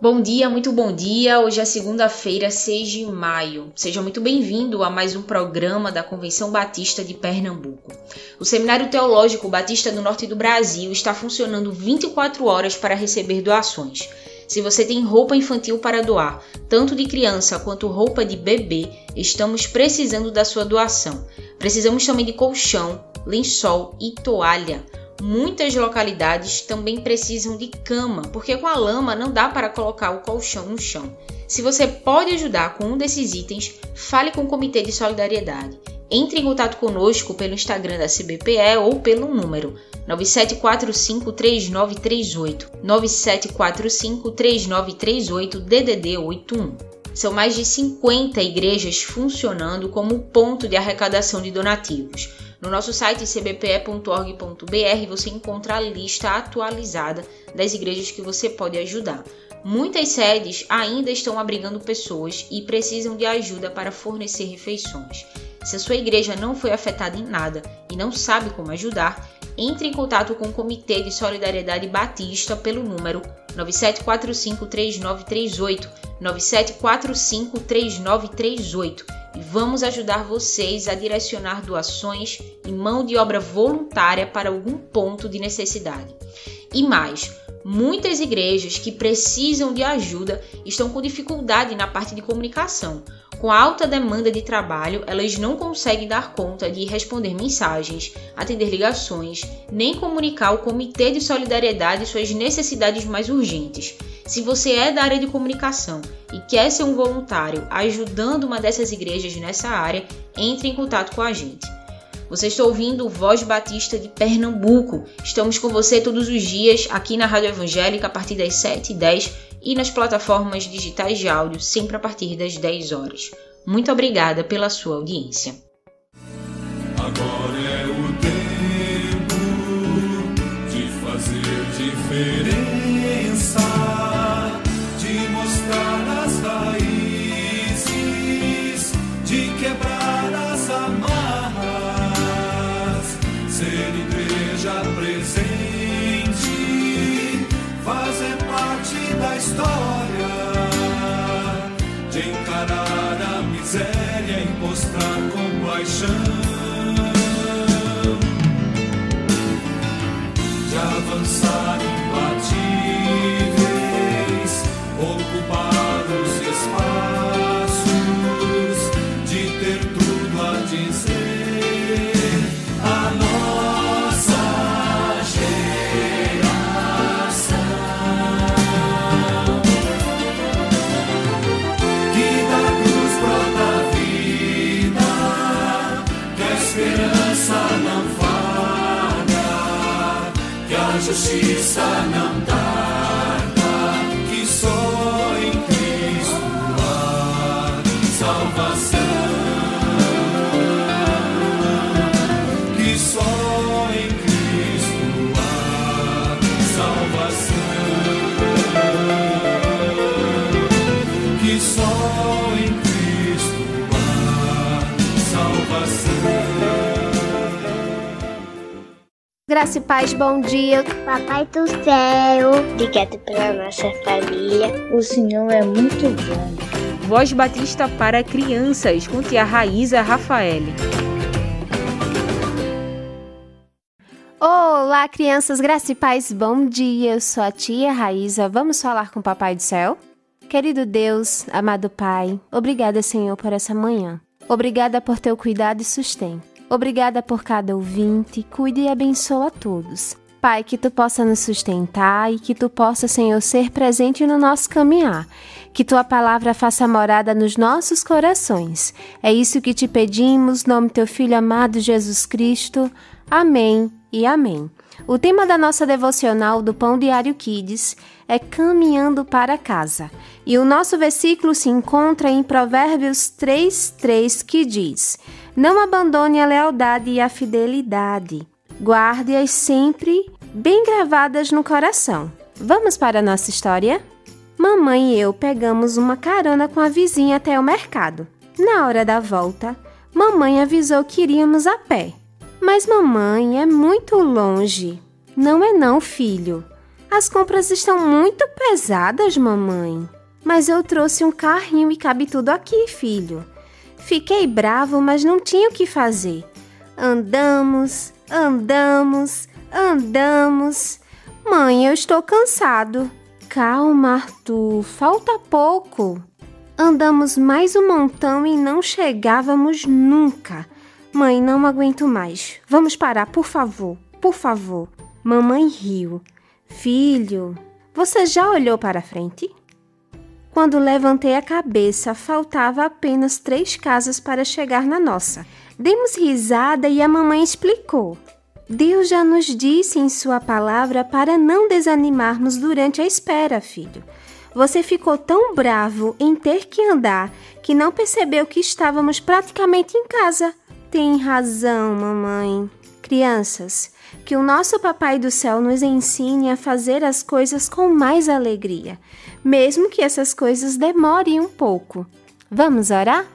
Bom dia, muito bom dia. Hoje é segunda-feira, 6 de maio. Seja muito bem-vindo a mais um programa da Convenção Batista de Pernambuco. O Seminário Teológico Batista do Norte do Brasil está funcionando 24 horas para receber doações. Se você tem roupa infantil para doar, tanto de criança quanto roupa de bebê, estamos precisando da sua doação. Precisamos também de colchão, lençol e toalha. Muitas localidades também precisam de cama, porque com a lama não dá para colocar o colchão no chão. Se você pode ajudar com um desses itens, fale com o Comitê de Solidariedade. Entre em contato conosco pelo Instagram da CBPE ou pelo número 97453938 97453938 DDD 81. São mais de 50 igrejas funcionando como ponto de arrecadação de donativos. No nosso site cbpe.org.br você encontra a lista atualizada das igrejas que você pode ajudar. Muitas sedes ainda estão abrigando pessoas e precisam de ajuda para fornecer refeições. Se a sua igreja não foi afetada em nada e não sabe como ajudar, entre em contato com o Comitê de Solidariedade Batista pelo número 97453938, 97453938 e vamos ajudar vocês a direcionar doações e mão de obra voluntária para algum ponto de necessidade. E mais, muitas igrejas que precisam de ajuda estão com dificuldade na parte de comunicação. Com a alta demanda de trabalho, elas não conseguem dar conta de responder mensagens, atender ligações, nem comunicar ao Comitê de Solidariedade suas necessidades mais urgentes. Se você é da área de comunicação e quer ser um voluntário ajudando uma dessas igrejas nessa área, entre em contato com a gente. Você está ouvindo Voz Batista de Pernambuco. Estamos com você todos os dias aqui na Rádio Evangélica a partir das 7h10 e nas plataformas digitais de áudio sempre a partir das 10 horas. Muito obrigada pela sua audiência. Agora é o tempo de fazer diferença, sunny sana. Graça e paz, bom dia. Papai do céu, obrigado pela nossa família. O Senhor é muito bom. Voz Batista para crianças com tia Raíza Rafael. Olá, crianças, graça e paz, bom dia. Eu sou a tia Raíza. Vamos falar com o Papai do Céu? Querido Deus, amado Pai, obrigada, Senhor, por essa manhã. Obrigada por teu cuidado e sustento. Obrigada por cada ouvinte. Cuide e abençoa a todos. Pai, que tu possa nos sustentar e que tu possa, Senhor, ser presente no nosso caminhar. Que tua palavra faça morada nos nossos corações. É isso que te pedimos, no nome teu filho amado Jesus Cristo. Amém e amém. O tema da nossa devocional do Pão Diário Kids é Caminhando para Casa. E o nosso versículo se encontra em Provérbios 3:3, que diz: Não abandone a lealdade e a fidelidade. Guarde-as sempre bem gravadas no coração. Vamos para a nossa história? Mamãe e eu pegamos uma carona com a vizinha até o mercado. Na hora da volta, mamãe avisou que iríamos a pé. Mas mamãe é muito longe. Não é não, filho. As compras estão muito pesadas, mamãe. Mas eu trouxe um carrinho e cabe tudo aqui, filho. Fiquei bravo, mas não tinha o que fazer. Andamos, andamos, andamos. Mãe, eu estou cansado. Calma, Arthur, falta pouco. Andamos mais um montão e não chegávamos nunca. Mãe, não aguento mais. Vamos parar, por favor, por favor. Mamãe riu. Filho, você já olhou para frente? Quando levantei a cabeça, faltava apenas três casas para chegar na nossa. Demos risada e a mamãe explicou. Deus já nos disse em Sua palavra para não desanimarmos durante a espera, filho. Você ficou tão bravo em ter que andar que não percebeu que estávamos praticamente em casa. Tem razão, mamãe. Crianças, que o nosso Papai do Céu nos ensine a fazer as coisas com mais alegria, mesmo que essas coisas demorem um pouco. Vamos orar?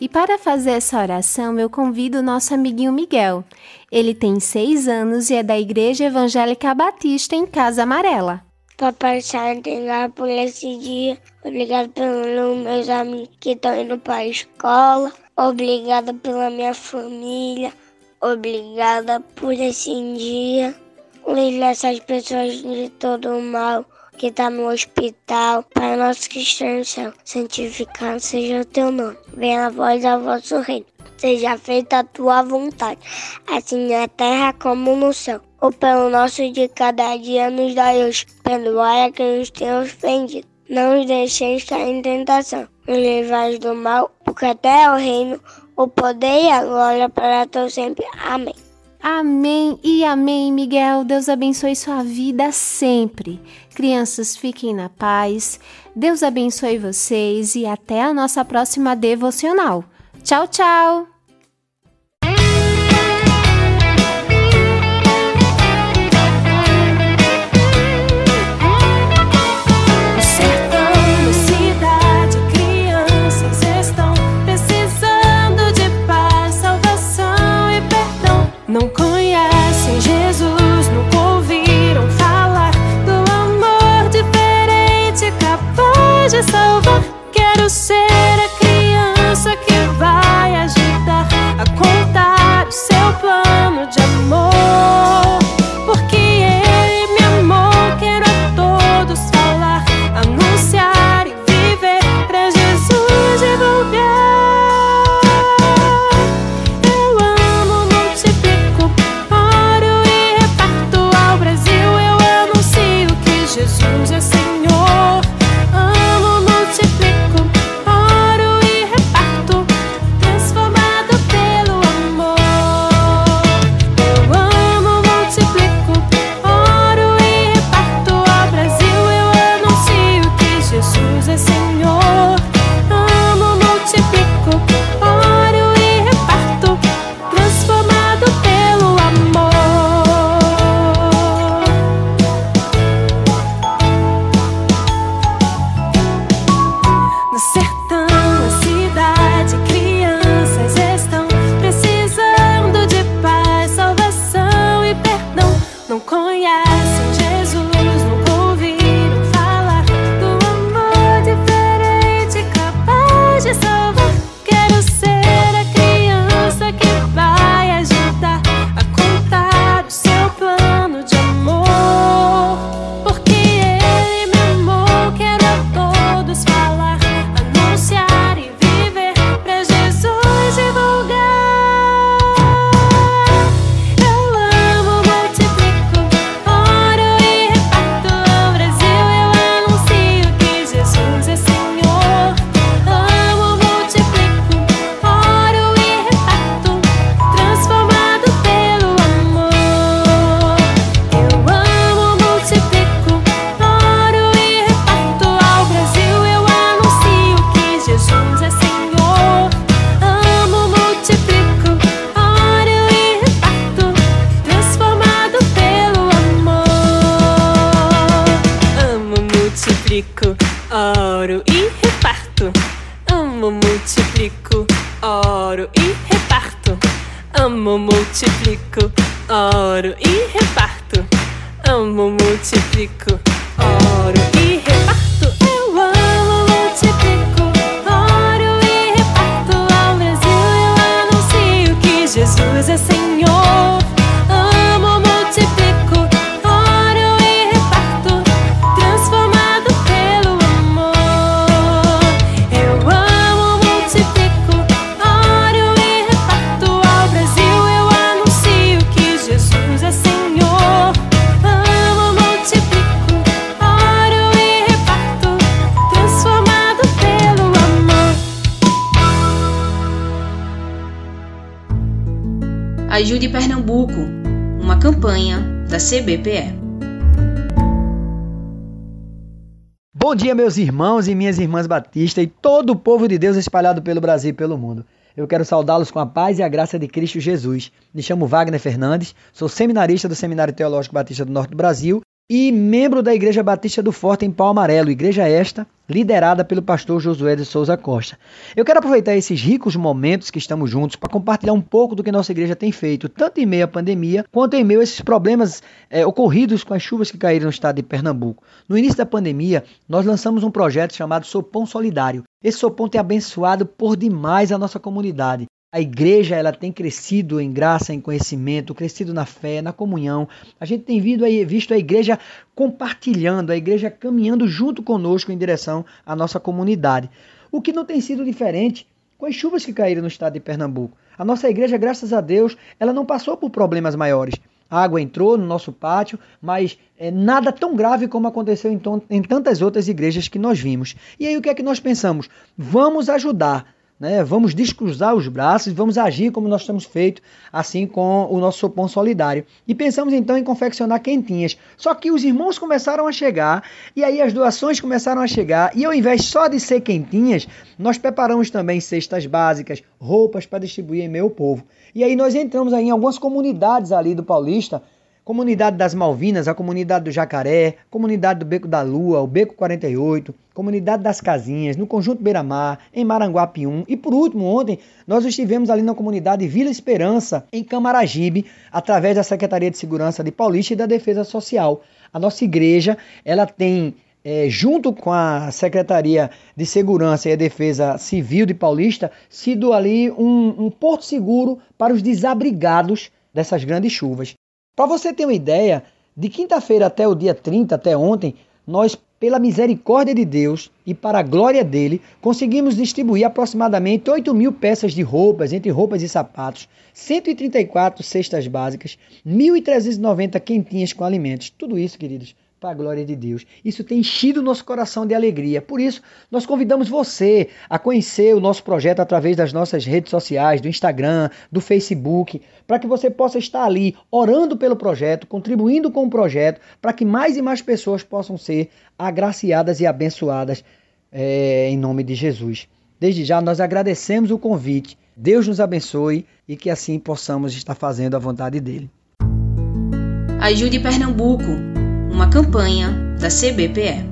E para fazer essa oração, eu convido o nosso amiguinho Miguel. Ele tem seis anos e é da Igreja Evangélica Batista em Casa Amarela. Papai Santo, obrigado por esse dia. Obrigado pelos meus amigos que estão indo para a escola. Obrigada pela minha família. Obrigada por esse dia. Livre essas pessoas de todo o mal que está no hospital. Para nossa extensão, santificado seja o teu nome. Venha a voz ao vosso reino. Seja feita a tua vontade, assim na terra como no céu. O pelo nosso de cada dia nos dai hoje. Perdoai a quem nos tem ofendido. Não os deixeis cair em tentação. Nos livrai do mal, porque até é o reino, o poder e a glória para todos sempre. Amém. Amém e amém, Miguel. Deus abençoe sua vida sempre. Crianças, fiquem na paz. Deus abençoe vocês e até a nossa próxima devocional. Tchau, tchau! Multiplico, oro e reparto. Amo, multiplico, oro e reparto. Amo, multiplico, oro e reparto. Amo, multiplico, oro e reparto. Ajude Pernambuco, uma campanha da CBPE. Bom dia, meus irmãos e minhas irmãs batistas e todo o povo de Deus espalhado pelo Brasil e pelo mundo. Eu quero saudá-los com a paz e a graça de Cristo Jesus. Me chamo Wagner Fernandes, sou seminarista do Seminário Teológico Batista do Norte do Brasil e membro da Igreja Batista do Forte em Pau Amarelo, igreja esta liderada pelo pastor Josué de Souza Costa. Eu quero aproveitar esses ricos momentos que estamos juntos para compartilhar um pouco do que nossa igreja tem feito, tanto em meio à pandemia, quanto em meio a esses problemas eh, ocorridos com as chuvas que caíram no estado de Pernambuco. No início da pandemia, nós lançamos um projeto chamado Sopão Solidário. Esse sopão tem abençoado por demais a nossa comunidade. A igreja ela tem crescido em graça, em conhecimento, crescido na fé, na comunhão. A gente tem visto, a igreja compartilhando, a igreja caminhando junto conosco em direção à nossa comunidade. O que não tem sido diferente com as chuvas que caíram no estado de Pernambuco. A nossa igreja, graças a Deus, ela não passou por problemas maiores. A água entrou no nosso pátio, mas é, nada tão grave como aconteceu em, em tantas outras igrejas que nós vimos. E aí o que é que nós pensamos? Vamos ajudar né? Vamos descruzar os braços e vamos agir como nós temos feito, assim com o nosso sopão solidário. E pensamos então em confeccionar quentinhas. Só que os irmãos começaram a chegar e aí as doações começaram a chegar e ao invés só de ser quentinhas, nós preparamos também cestas básicas, roupas para distribuir em meio povo. E aí nós entramos aí em algumas comunidades ali do Paulista Comunidade das Malvinas, a comunidade do Jacaré, comunidade do Beco da Lua, o Beco 48, comunidade das Casinhas, no Conjunto Beira-Mar, em Maranguape 1 e por último, ontem, nós estivemos ali na comunidade Vila Esperança, em Camaragibe, através da Secretaria de Segurança de Paulista e da Defesa Social. A nossa igreja, ela tem é, junto com a Secretaria de Segurança e a Defesa Civil de Paulista, sido ali um, um porto seguro para os desabrigados dessas grandes chuvas. Para você ter uma ideia, de quinta-feira até o dia 30, até ontem, nós, pela misericórdia de Deus e para a glória dele, conseguimos distribuir aproximadamente 8 mil peças de roupas, entre roupas e sapatos, 134 cestas básicas, 1.390 quentinhas com alimentos. Tudo isso, queridos, para a glória de Deus. Isso tem enchido o nosso coração de alegria. Por isso, nós convidamos você a conhecer o nosso projeto através das nossas redes sociais, do Instagram, do Facebook, para que você possa estar ali orando pelo projeto, contribuindo com o projeto, para que mais e mais pessoas possam ser agraciadas e abençoadas é, em nome de Jesus. Desde já, nós agradecemos o convite. Deus nos abençoe e que assim possamos estar fazendo a vontade dele. Ajude Pernambuco, uma campanha da CBPE.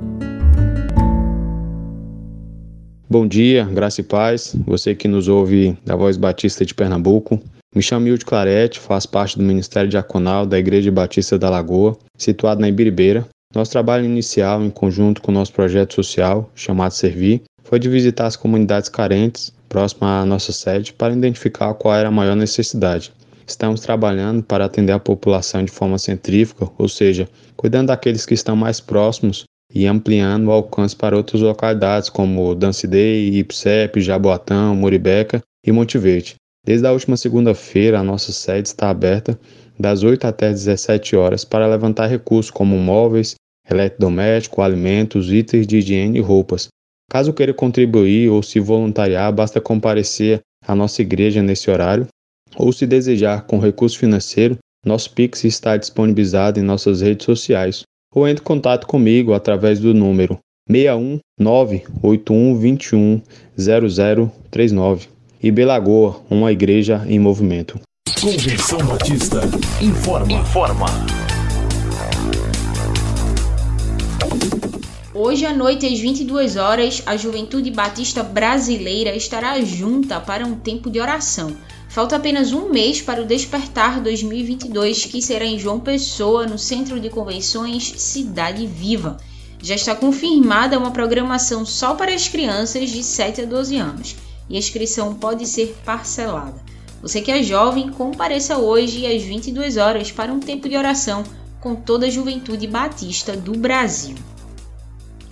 Bom dia, graça e paz. Você que nos ouve da Voz Batista de Pernambuco. Me chamo Hilde Clarete, faço parte do Ministério Diaconal da Igreja Batista da Lagoa, situado na Ibiribeira. Nosso trabalho inicial, em conjunto com nosso projeto social, chamado Servir, foi de visitar as comunidades carentes próximas à nossa sede para identificar qual era a maior necessidade. Estamos trabalhando para atender a população de forma centrífuga, ou seja, cuidando daqueles que estão mais próximos e ampliando o alcance para outras localidades como Dancidei, Ipsep, Jaboatão, Muribeca e Monte Verde. Desde a última segunda-feira, a nossa sede está aberta das 8 até as 17 horas para levantar recursos como móveis, eletrodoméstico, alimentos, itens de higiene e roupas. Caso queira contribuir ou se voluntariar, basta comparecer à nossa igreja nesse horário ou se desejar com recurso financeiro, nosso Pix está disponibilizado em nossas redes sociais ou entre em contato comigo através do número 61981210039. E Belagoa, uma igreja em movimento. Convenção Batista informa. Informa. Hoje à noite, às 22 horas, a Juventude Batista Brasileira estará junta para um tempo de oração. Falta apenas um mês para o Despertar 2022, que será em João Pessoa, no Centro de Convenções Cidade Viva. Já está confirmada uma programação só para as crianças de 7 a 12 anos e a inscrição pode ser parcelada. Você que é jovem, compareça hoje às 22 horas para um tempo de oração com toda a juventude batista do Brasil.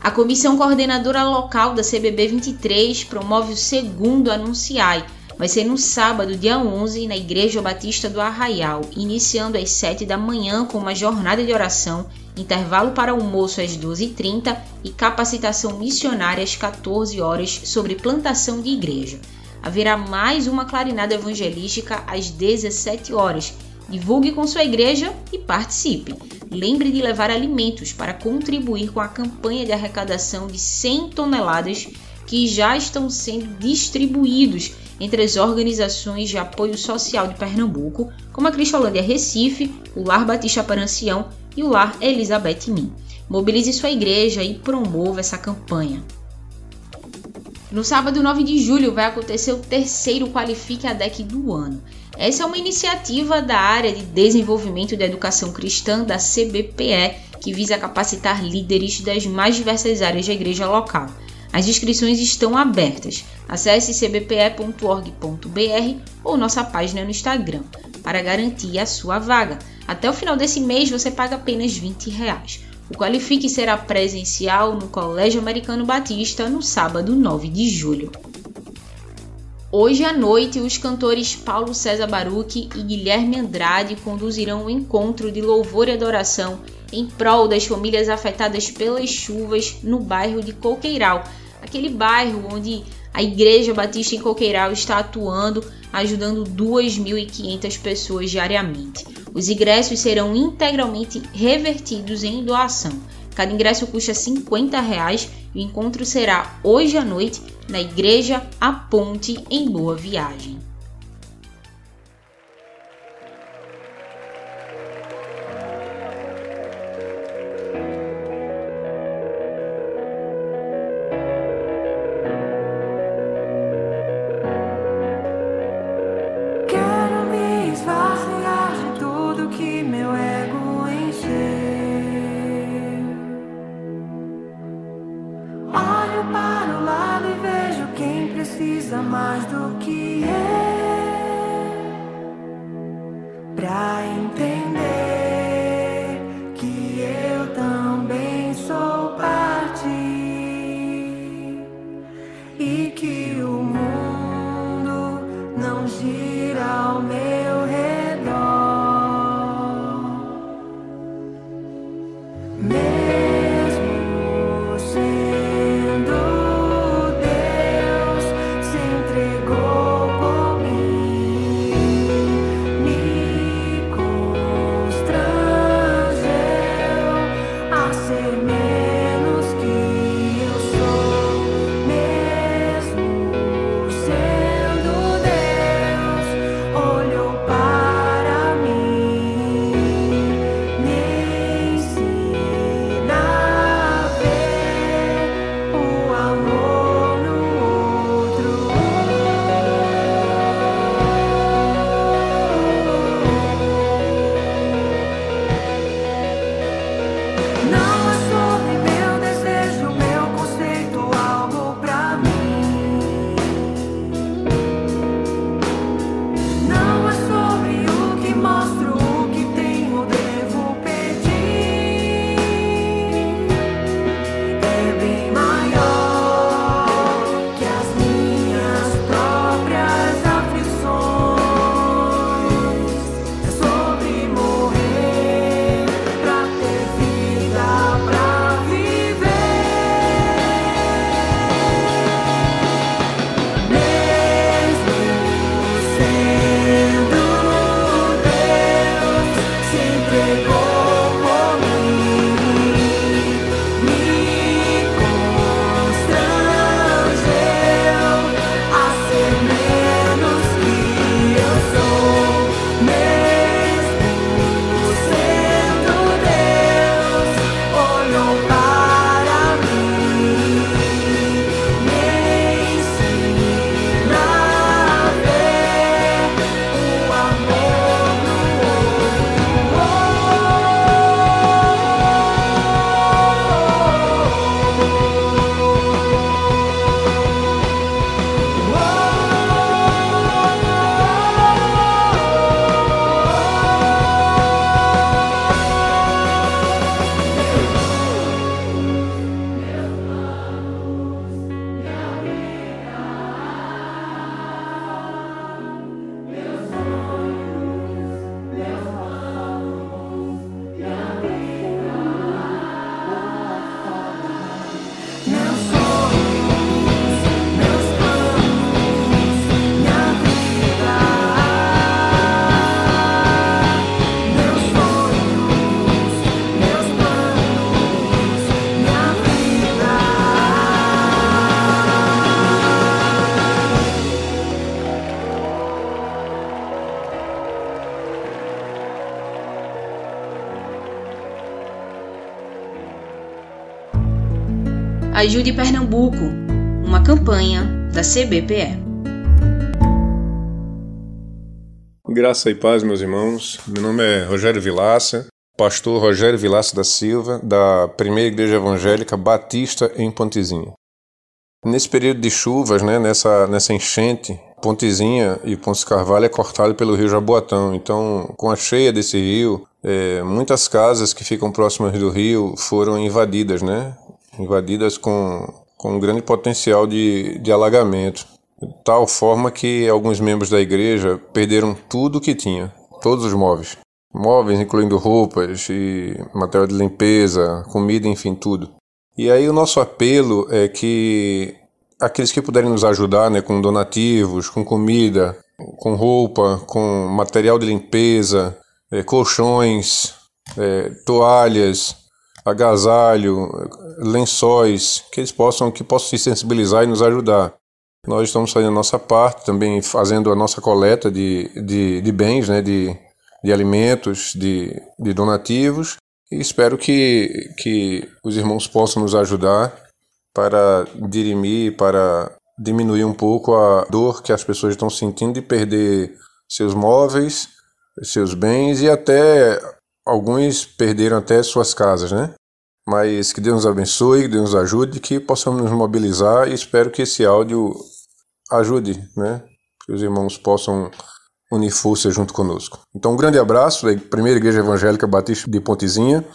A comissão coordenadora local da CBB 23 promove o segundo Anunciai. Vai ser no sábado, dia 11, na Igreja Batista do Arraial, iniciando às 7 da manhã com uma jornada de oração, intervalo para almoço às 12h30 e capacitação missionária às 14 horas sobre plantação de igreja. Haverá mais uma clarinada evangelística às 17 horas. Divulgue com sua igreja e participe. Lembre de levar alimentos para contribuir com a campanha de arrecadação de 100 toneladas que já estão sendo distribuídos entre as organizações de apoio social de Pernambuco, como a Cristolândia Recife, o Lar Batista Parancião e o Lar Elizabeth Min. Mobilize sua igreja e promova essa campanha. No sábado 9 de julho vai acontecer o terceiro Qualifique a DEC do ano. Essa é uma iniciativa da área de desenvolvimento da educação cristã da CBPE, que visa capacitar líderes das mais diversas áreas da igreja local. As inscrições estão abertas. Acesse cbpe.org.br ou nossa página no Instagram para garantir a sua vaga. Até o final desse mês você paga apenas 20 reais. O Qualifique será presencial no Colégio Americano Batista no sábado 9 de julho. Hoje à noite, os cantores Paulo César Baruch e Guilherme Andrade conduzirão um encontro de louvor e adoração em prol das famílias afetadas pelas chuvas no bairro de Coqueiral, aquele bairro onde a Igreja Batista em Coqueiral está atuando, ajudando 2.500 pessoas diariamente. Os ingressos serão integralmente revertidos em doação. Cada ingresso custa 50 reais e o encontro será hoje à noite na Igreja A Ponte em Boa Viagem. E que o mundo não gira ao meu Ajude Pernambuco, uma campanha da CBPE. Graça e paz, meus irmãos. Meu nome é Rogério Vilaça, pastor Rogério Vilaça da Silva, da Primeira Igreja Evangélica Batista em Pontezinha. Nesse período de chuvas, né, nessa, nessa enchente, Pontezinha e Pontes Carvalho é cortado pelo rio Jaboatão. Então, com a cheia desse rio, é, muitas casas que ficam próximas do rio foram invadidas, né? Invadidas com, com um grande potencial de, de alagamento de tal forma que alguns membros da igreja perderam tudo o que tinha, todos os móveis. Móveis, incluindo roupas e material de limpeza, comida, enfim, tudo. E aí o nosso apelo é que aqueles que puderem nos ajudar, né, com donativos, com comida, com roupa, com material de limpeza, é, colchões, é, toalhas, agasalho, lençóis, que eles possam que possam se sensibilizar e nos ajudar. Nós estamos fazendo a nossa parte, também fazendo a nossa coleta de, de, de bens, né, de, de alimentos, de, de donativos, e espero que, que os irmãos possam nos ajudar para dirimir, para diminuir um pouco a dor que as pessoas estão sentindo de perder seus móveis, seus bens e até alguns perderam até suas casas, né? Mas que Deus nos abençoe, que Deus nos ajude, que possamos nos mobilizar e espero que esse áudio ajude, né? Que os irmãos possam unir forças junto conosco. Então, um grande abraço da Primeira Igreja Evangélica Batista de Pontezinha.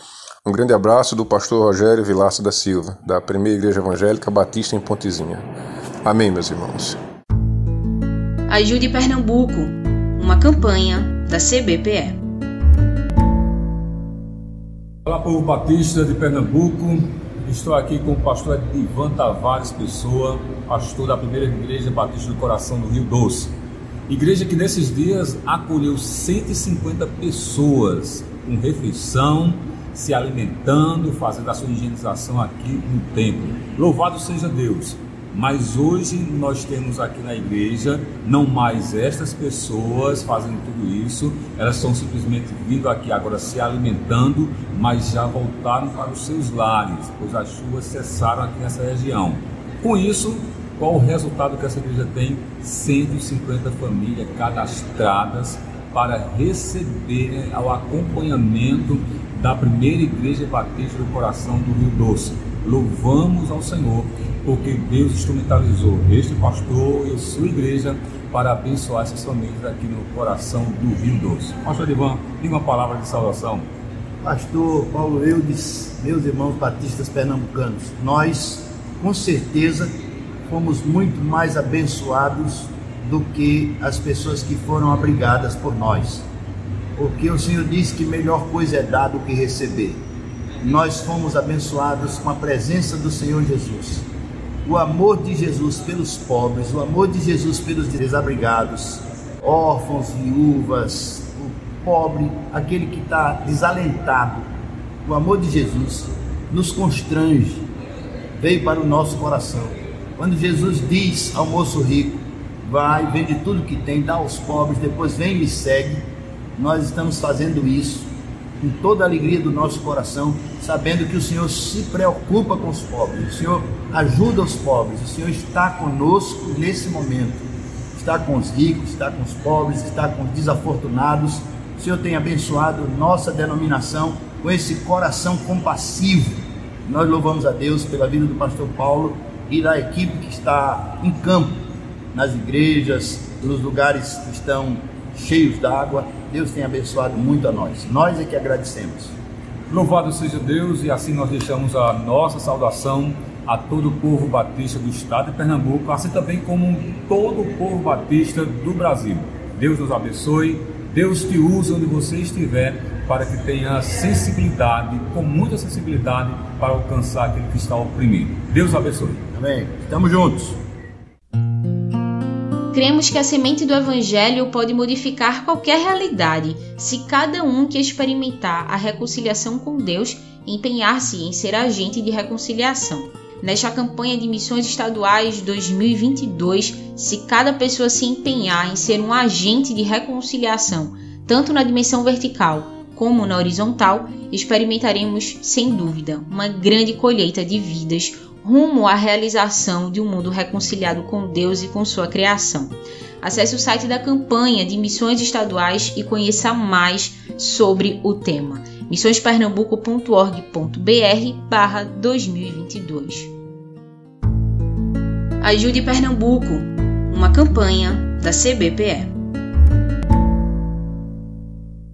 Um grande abraço do pastor Rogério Vilaça da Silva, da Primeira Igreja Evangélica Batista em Pontezinha. Amém, meus irmãos. Ajude Pernambuco, uma campanha da CBPE. Olá, povo batista de Pernambuco. Estou aqui com o pastor Ivan Tavares Pessoa, pastor da primeira igreja Batista do Coração do Rio Doce. Igreja que nesses dias acolheu 150 pessoas com refeição, se alimentando, fazendo a sua higienização aqui no templo. Louvado seja Deus! Mas hoje nós temos aqui na igreja não mais estas pessoas fazendo tudo isso, elas estão simplesmente vindo aqui agora se alimentando, mas já voltaram para os seus lares, pois as chuvas cessaram aqui nessa região. Com isso, qual o resultado que essa igreja tem? 150 famílias cadastradas para receberem o acompanhamento da primeira igreja batista do coração do Rio Doce. Louvamos ao Senhor porque Deus instrumentalizou este pastor e sua igreja para abençoar essas famílias aqui no coração do Rio Doce. Pastor Ivan, diga uma palavra de salvação. Pastor Paulo Eudes, meus irmãos batistas pernambucanos, nós com certeza fomos muito mais abençoados do que as pessoas que foram abrigadas por nós. Porque o Senhor disse que melhor coisa é dar do que receber. Nós fomos abençoados com a presença do Senhor Jesus o amor de Jesus pelos pobres, o amor de Jesus pelos desabrigados, órfãos, viúvas, o pobre, aquele que está desalentado. O amor de Jesus nos constrange, veio para o nosso coração. Quando Jesus diz ao moço rico: Vai, vende tudo que tem, dá aos pobres, depois vem e me segue, nós estamos fazendo isso com toda a alegria do nosso coração, sabendo que o Senhor se preocupa com os pobres, o Senhor ajuda os pobres, o Senhor está conosco nesse momento. Está com os ricos, está com os pobres, está com os desafortunados. O Senhor tem abençoado nossa denominação com esse coração compassivo. Nós louvamos a Deus pela vida do pastor Paulo e da equipe que está em campo, nas igrejas, nos lugares que estão cheios d'água. Deus tem abençoado muito a nós. Nós é que agradecemos. Louvado seja Deus e assim nós deixamos a nossa saudação a todo o povo batista do estado de Pernambuco, assim também como todo o povo batista do Brasil. Deus nos abençoe, Deus te usa onde você estiver para que tenha sensibilidade, com muita sensibilidade, para alcançar aquele que está oprimido. Deus abençoe. Amém. Estamos juntos. Cremos que a semente do Evangelho pode modificar qualquer realidade se cada um que experimentar a reconciliação com Deus empenhar-se em ser agente de reconciliação. Nesta campanha de missões estaduais 2022, se cada pessoa se empenhar em ser um agente de reconciliação, tanto na dimensão vertical como na horizontal, experimentaremos, sem dúvida, uma grande colheita de vidas rumo à realização de um mundo reconciliado com Deus e com sua criação. Acesse o site da campanha de missões estaduais e conheça mais sobre o tema missõespernambuco.org.br 2022. Ajude Pernambuco, uma campanha da CBPE.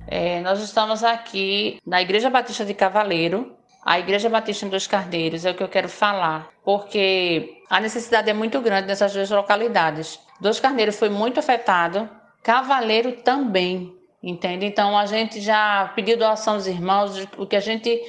É, nós estamos aqui na Igreja Batista de Cavaleiro, a Igreja Batista em Dois Cardeiros, é o que eu quero falar, porque a necessidade é muito grande nessas duas localidades. Dois Carneiros foi muito afetado, Cavaleiro também, entende? Então a gente já pediu doação dos irmãos, o que a gente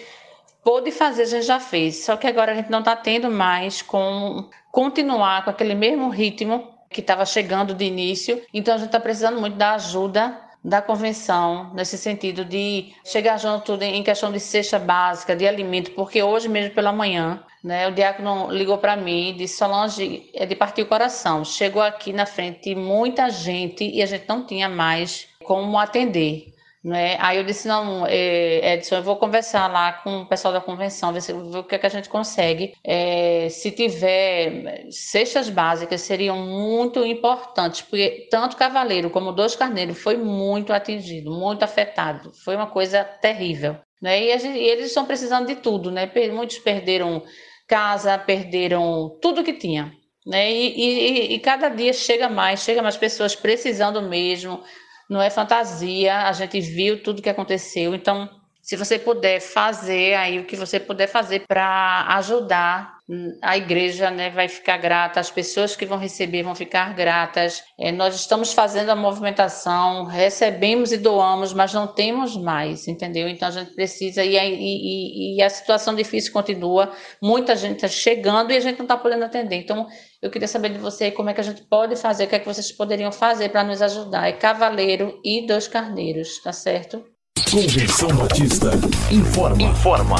pôde fazer a gente já fez, só que agora a gente não está tendo mais como continuar com aquele mesmo ritmo que estava chegando de início, então a gente está precisando muito da ajuda da convenção, nesse sentido de chegar junto em questão de cesta básica, de alimento, porque hoje mesmo pela manhã né? O diácono ligou para mim e disse: Solange, é de partir o coração. Chegou aqui na frente muita gente e a gente não tinha mais como atender. Né? Aí eu disse: Não, é, Edson, eu vou conversar lá com o pessoal da convenção, ver, se, ver o que, é que a gente consegue. É, se tiver cestas básicas, seriam muito importantes, porque tanto Cavaleiro como Dois Carneiros foi muito atingido, muito afetado. Foi uma coisa terrível. Né? E, gente, e eles estão precisando de tudo, né? Muitos perderam casa, perderam tudo que tinha. Né? E, e, e, cada dia chega mais, chega mais pessoas precisando mesmo, não é fantasia, a gente viu tudo que aconteceu, então se você puder fazer aí o que você puder fazer para ajudar a igreja né, vai ficar grata, as pessoas que vão receber vão ficar gratas. É, nós estamos fazendo a movimentação, recebemos e doamos, mas não temos mais, entendeu? Então a gente precisa, e, e, e a situação difícil continua, muita gente está chegando e a gente não está podendo atender. Então eu queria saber de você como é que a gente pode fazer, o que é que vocês poderiam fazer para nos ajudar. É Cavaleiro e Dois Carneiros, tá certo? Convenção Batista informa. Informa.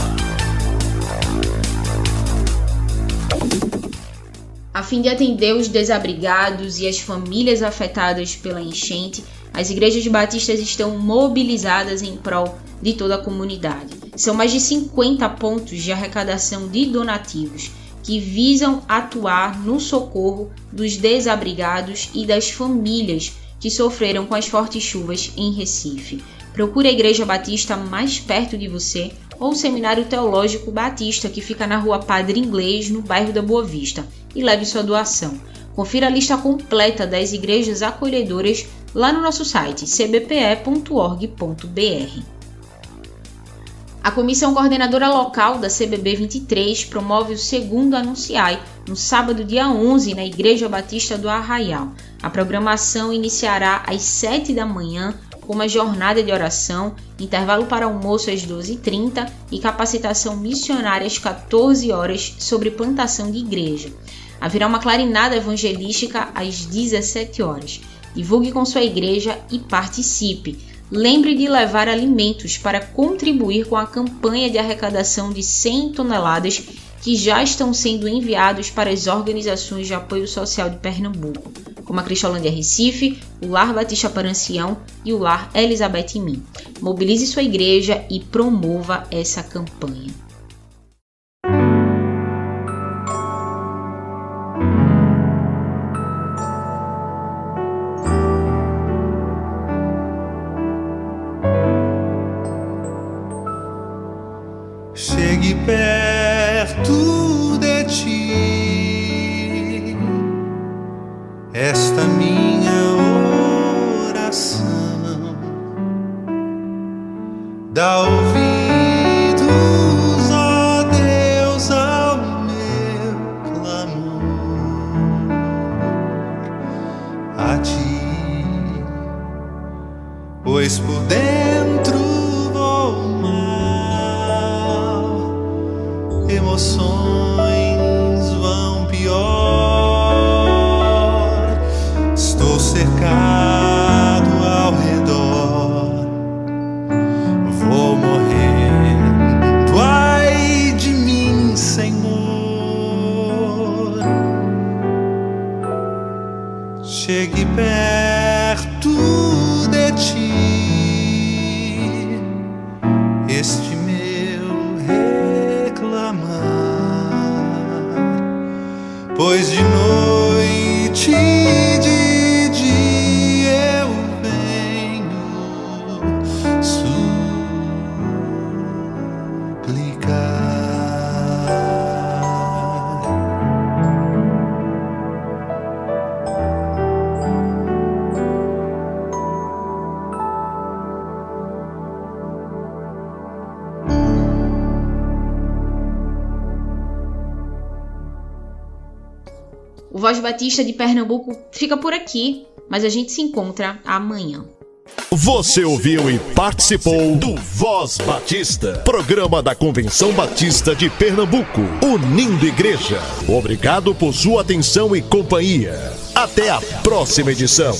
A fim de atender os desabrigados e as famílias afetadas pela enchente, as igrejas batistas estão mobilizadas em prol de toda a comunidade. São mais de 50 pontos de arrecadação de donativos que visam atuar no socorro dos desabrigados e das famílias que sofreram com as fortes chuvas em Recife. Procure a Igreja Batista mais perto de você ou o Seminário Teológico Batista, que fica na rua Padre Inglês, no bairro da Boa Vista, e leve sua doação. Confira a lista completa das igrejas acolhedoras lá no nosso site cbpe.org.br. A Comissão Coordenadora Local da CBB 23 promove o segundo Anunciai, no sábado, dia 11, na Igreja Batista do Arraial. A programação iniciará às 7 da manhã uma jornada de oração, intervalo para almoço às 12h30 e capacitação missionária às 14 horas sobre plantação de igreja. Haverá uma clarinada evangelística às 17 horas. Divulgue com sua igreja e participe. Lembre de levar alimentos para contribuir com a campanha de arrecadação de 100 toneladas que já estão sendo enviados para as organizações de apoio social de Pernambuco, como a Cristolândia Recife, o Lar Batista Parancião e o Lar Elizabeth Min. Mobilize sua igreja e promova essa campanha. Batista de Pernambuco fica por aqui, mas a gente se encontra amanhã. Você ouviu e participou do Voz Batista, programa da Convenção Batista de Pernambuco, unindo igreja. Obrigado por sua atenção e companhia. Até a próxima edição.